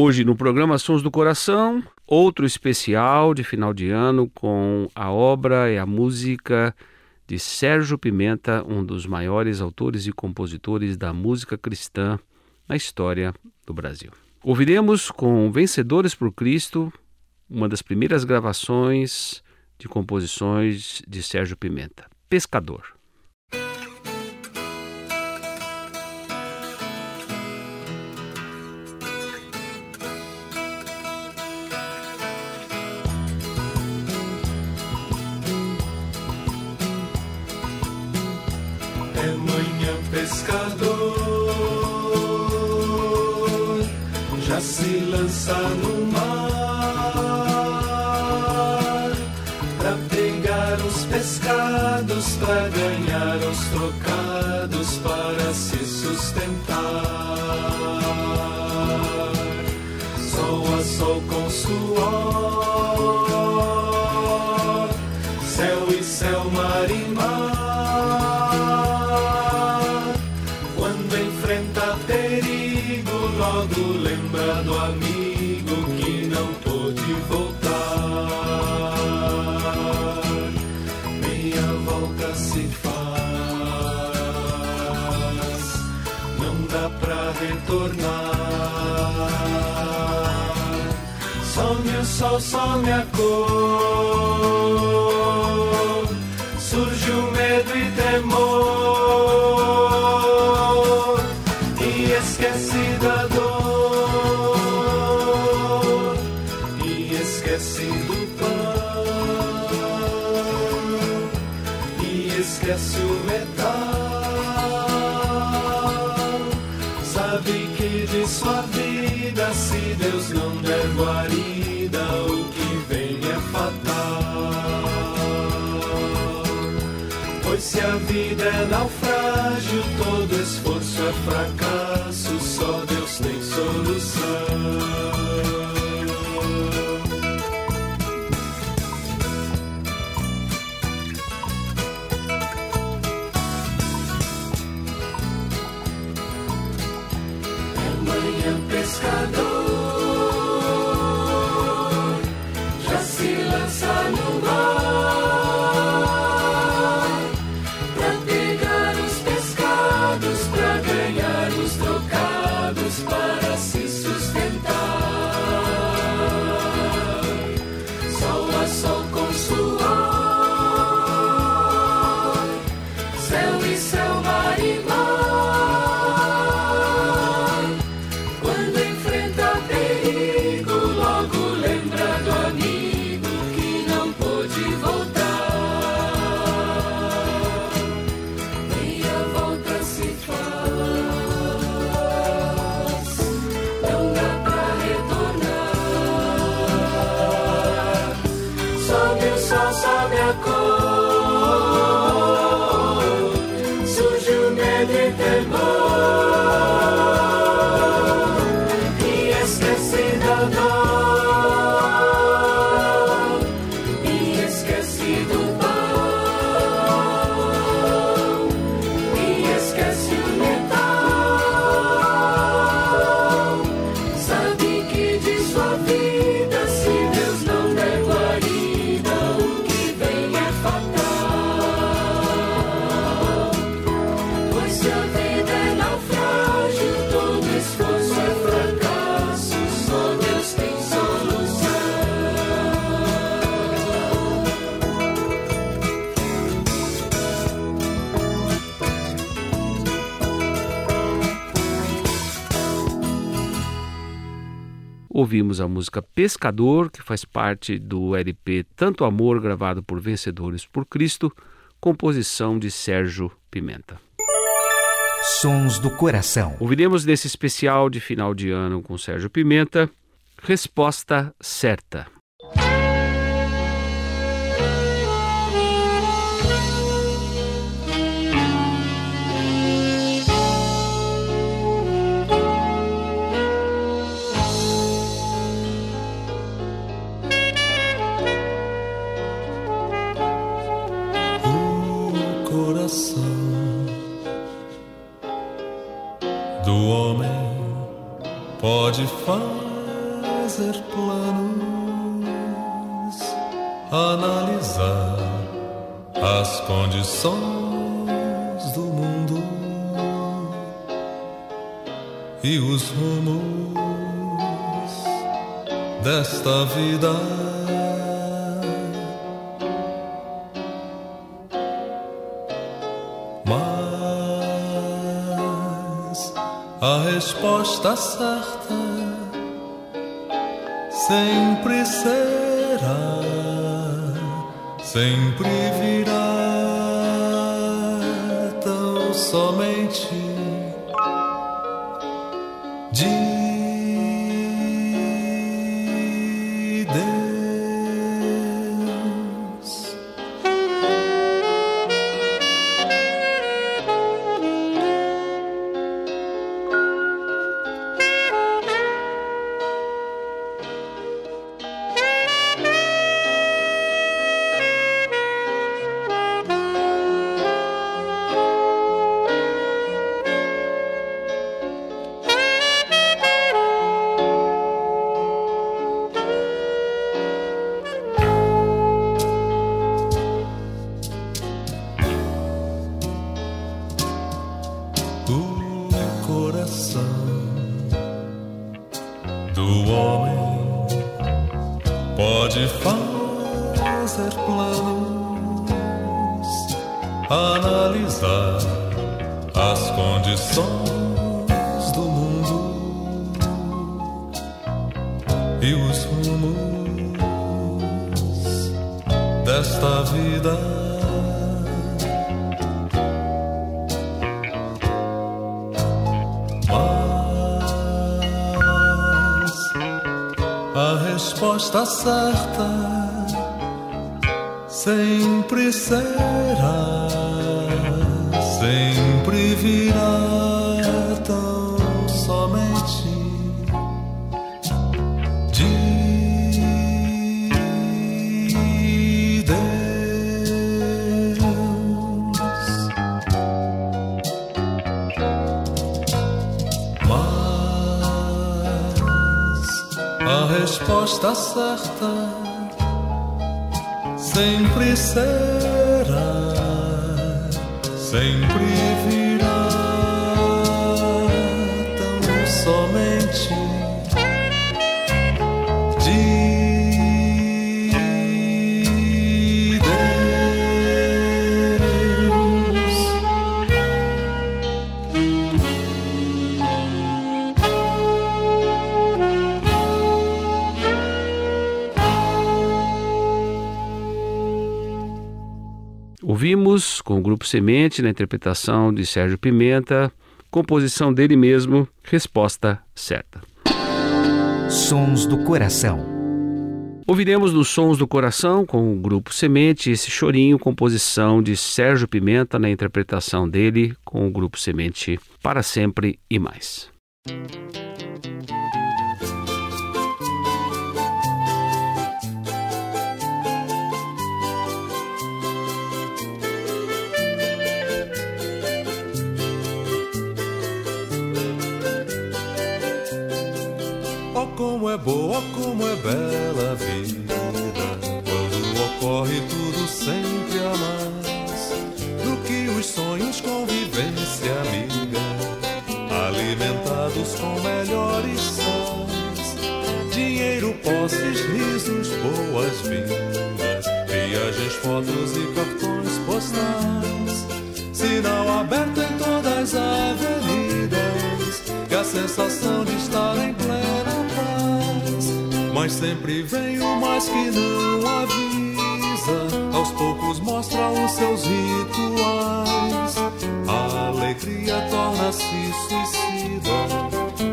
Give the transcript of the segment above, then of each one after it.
Hoje no programa Sons do Coração, outro especial de final de ano com a obra e a música de Sérgio Pimenta, um dos maiores autores e compositores da música cristã na história do Brasil. Ouviremos com Vencedores por Cristo, uma das primeiras gravações de composições de Sérgio Pimenta, Pescador. Sol com suor, céu e céu, mar Some o sol, some a cor, surge o medo e temor, e esquece da dor, e esquece do pão, e esquece o metal. Naufrágio, todo esforço é fracasso, ouvimos a música Pescador, que faz parte do LP Tanto Amor, gravado por Vencedores por Cristo, composição de Sérgio Pimenta. Sons do Coração. Ouviremos nesse especial de final de ano com Sérgio Pimenta, Resposta Certa. Pode fazer planos, analisar as condições do mundo e os rumos desta vida. Resposta certa sempre será, sempre virá, tão somente. Resposta certa sempre será, sempre virá. Resposta certa. Sempre será, Com o Grupo Semente, na interpretação de Sérgio Pimenta, composição dele mesmo, Resposta Certa. Sons do Coração. Ouviremos nos Sons do Coração, com o Grupo Semente, esse chorinho, composição de Sérgio Pimenta, na interpretação dele com o Grupo Semente, Para Sempre e Mais. Como é boa, como é bela a vida. Quando ocorre tudo sempre a mais do que os sonhos, convivência amiga, alimentados com melhores sons. Dinheiro, posses, risos, boas-vindas, viagens, fotos e cartões postais. Sempre vem o mais que não avisa. Aos poucos mostra os seus rituais. A alegria torna-se suicida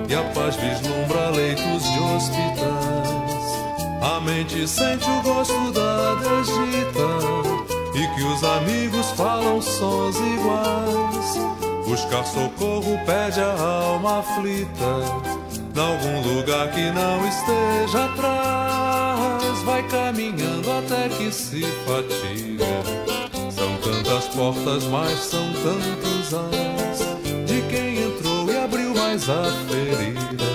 e a paz vislumbra leitos de hospitais. A mente sente o gosto da desdita e que os amigos falam sons iguais. Buscar socorro pede a alma aflita Nalgum lugar que não esteja atrás, vai caminhando até que se fatiga. São tantas portas, mas são tantos ais de quem entrou e abriu mais a ferida.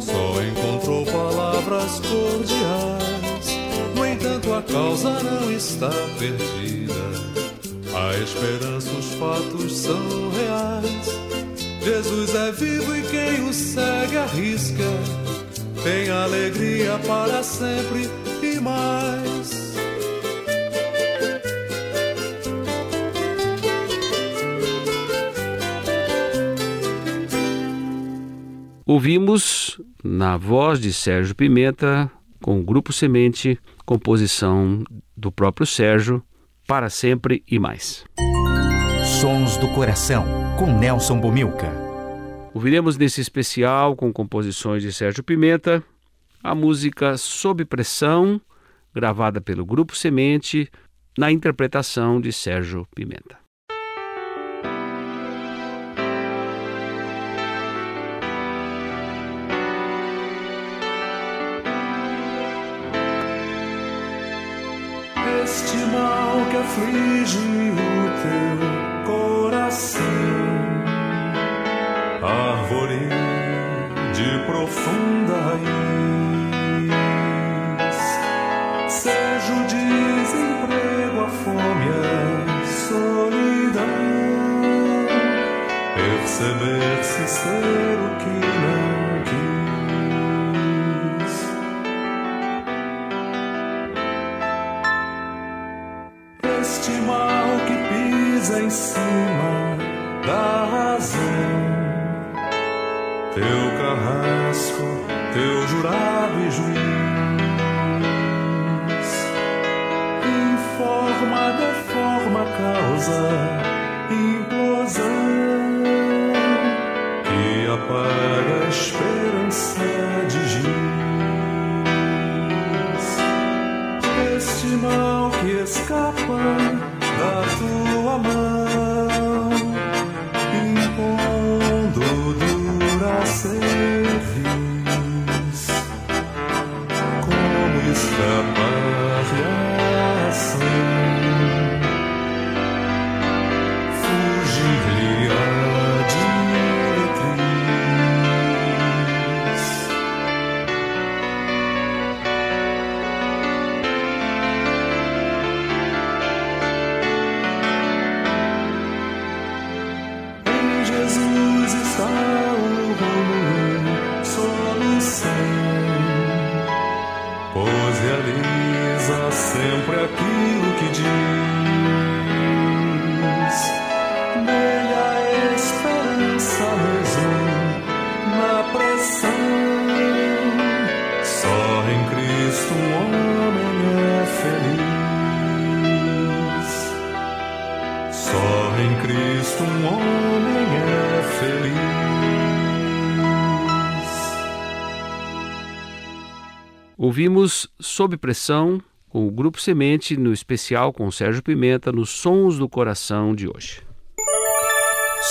Só encontrou palavras cordiais. No entanto, a causa não está perdida. A esperança, os fatos são reais Jesus é vivo e quem o segue arrisca. Tem alegria para sempre e mais. Ouvimos na voz de Sérgio Pimenta, com o Grupo Semente, composição do próprio Sérgio, Para Sempre e Mais. Sons do Coração com Nelson Bomilca. Ouviremos nesse especial, com composições de Sérgio Pimenta, a música Sob Pressão, gravada pelo Grupo Semente, na interpretação de Sérgio Pimenta. Este mal que aflige o teu coração 风大雨。Ouvimos Sob Pressão com o Grupo Semente, no especial com Sérgio Pimenta, nos Sons do Coração de hoje.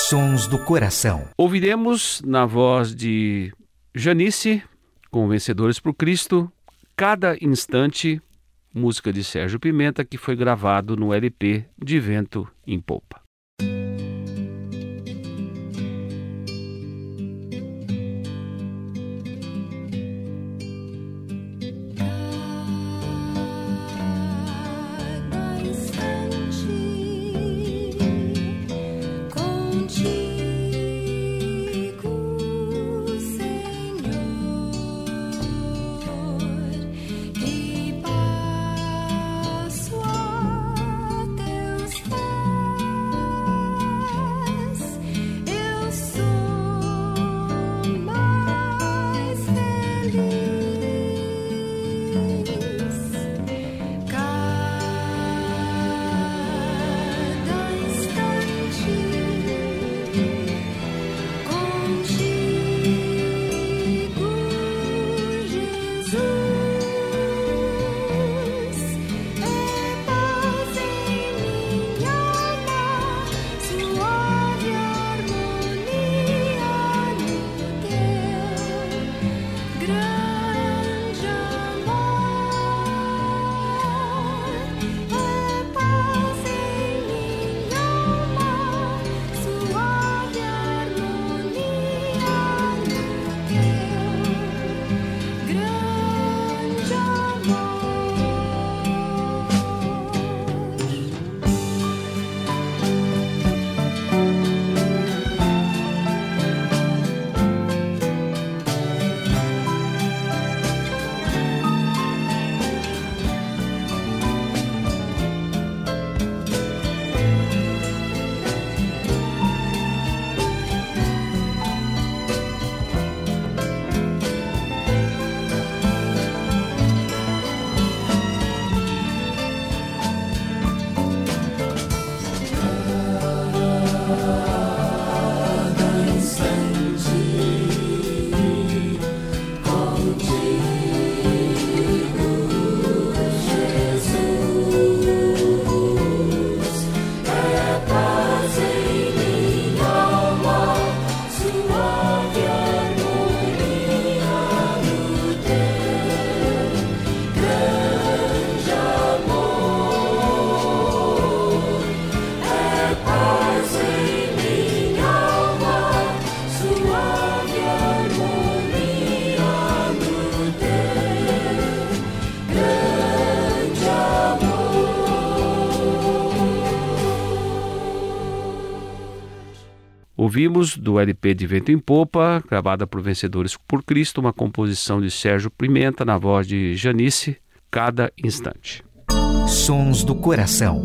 Sons do Coração. Ouviremos na voz de Janice, com Vencedores por Cristo, Cada Instante, música de Sérgio Pimenta, que foi gravado no LP de Vento em Polpa. Ouvimos do LP de Vento em Popa, gravada por Vencedores por Cristo, uma composição de Sérgio Pimenta na voz de Janice, Cada Instante. Sons do Coração.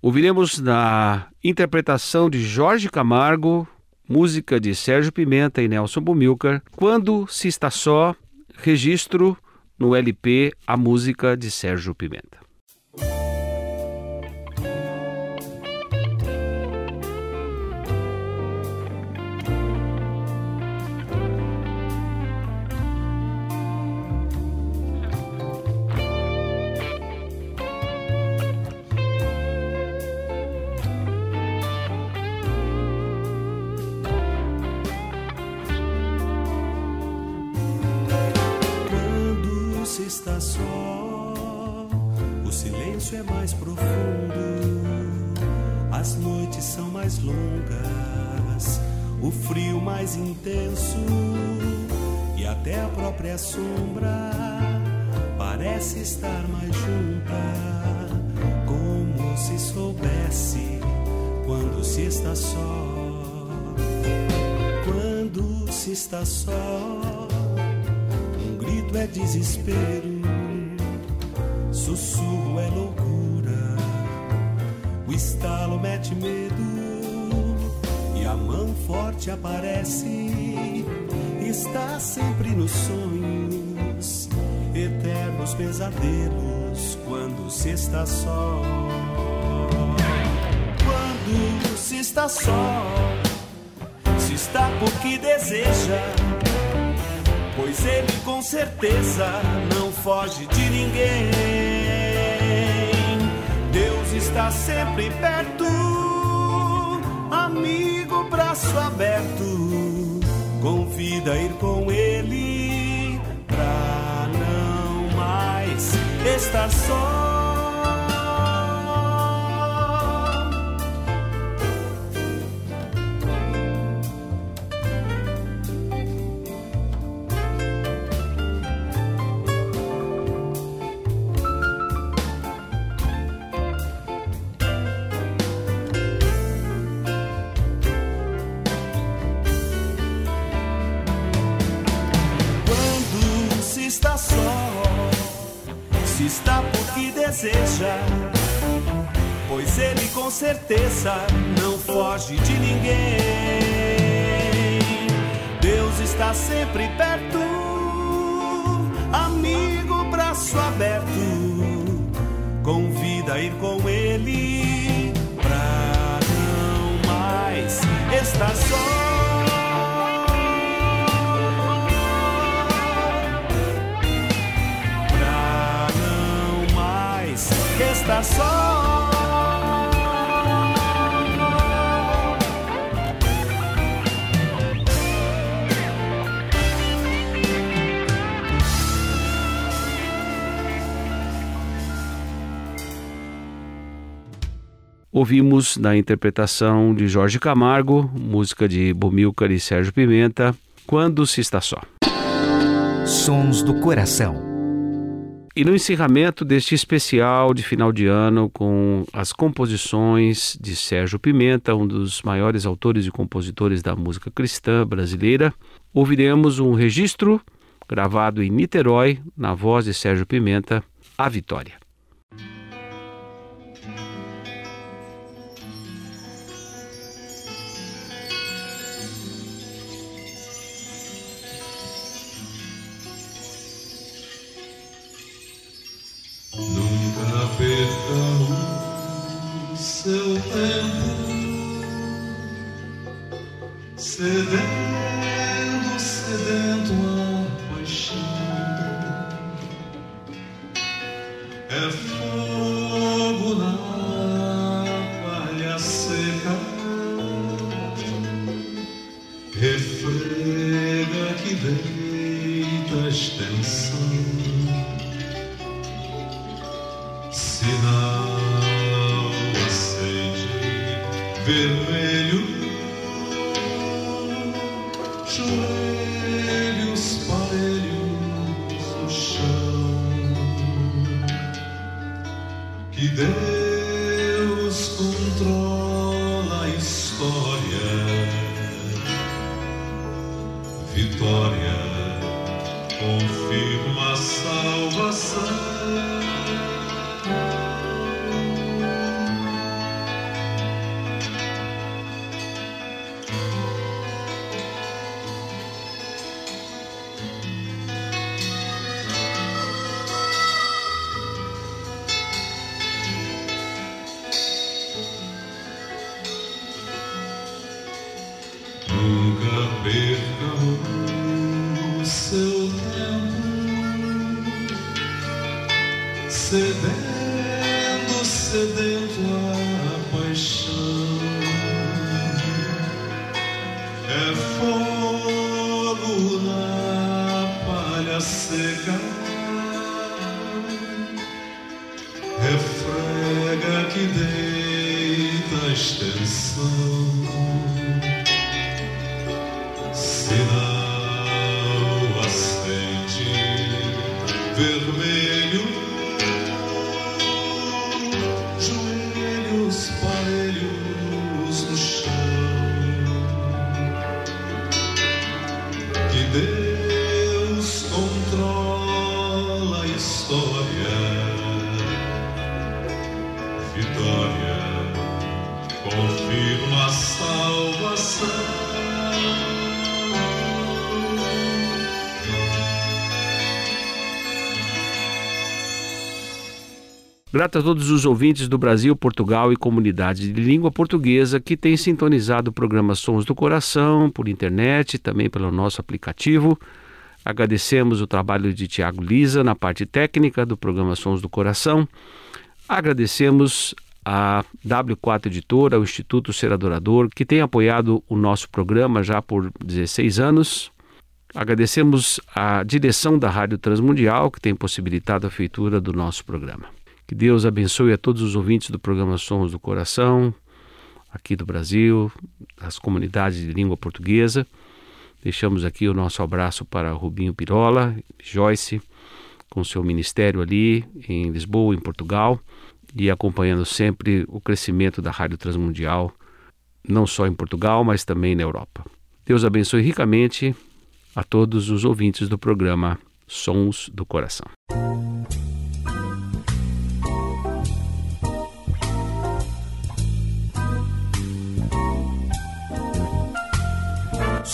Ouviremos na interpretação de Jorge Camargo, música de Sérgio Pimenta e Nelson Bumilcar, Quando se está só, registro no LP a música de Sérgio Pimenta. Mais profundo, as noites são mais longas, o frio mais intenso e até a própria sombra parece estar mais junta, como se soubesse quando se está só. Quando se está só grito é desespero, sussurro é loucura, o estalo mete medo e a mão forte aparece. Está sempre nos sonhos, eternos pesadelos, quando se está só. Quando se está só, se está porque deseja pois ele com certeza não foge de ninguém. Está sempre perto, amigo, braço aberto, convida a ir com ele pra não mais estar só. Deseja, pois ele com certeza não foge de ninguém. Deus está sempre perto, amigo, braço aberto, convida a ir com ele pra não mais estar só. Estar só. Ouvimos na interpretação de Jorge Camargo, música de Bomilcar e Sérgio Pimenta, Quando se está só. Sons do Coração. E no encerramento deste especial de final de ano, com as composições de Sérgio Pimenta, um dos maiores autores e compositores da música cristã brasileira, ouviremos um registro gravado em Niterói, na voz de Sérgio Pimenta, A Vitória. No sedento Grato a todos os ouvintes do Brasil, Portugal e comunidades de língua portuguesa que têm sintonizado o programa Sons do Coração por internet, também pelo nosso aplicativo. Agradecemos o trabalho de Tiago Lisa na parte técnica do programa Sons do Coração. Agradecemos a W4 Editora, o Instituto Ser Adorador, que tem apoiado o nosso programa já por 16 anos. Agradecemos a direção da Rádio Transmundial, que tem possibilitado a feitura do nosso programa. Que Deus abençoe a todos os ouvintes do programa Sons do Coração, aqui do Brasil, as comunidades de língua portuguesa. Deixamos aqui o nosso abraço para Rubinho Pirola, Joyce, com seu ministério ali em Lisboa, em Portugal, e acompanhando sempre o crescimento da Rádio Transmundial, não só em Portugal, mas também na Europa. Deus abençoe ricamente a todos os ouvintes do programa Sons do Coração.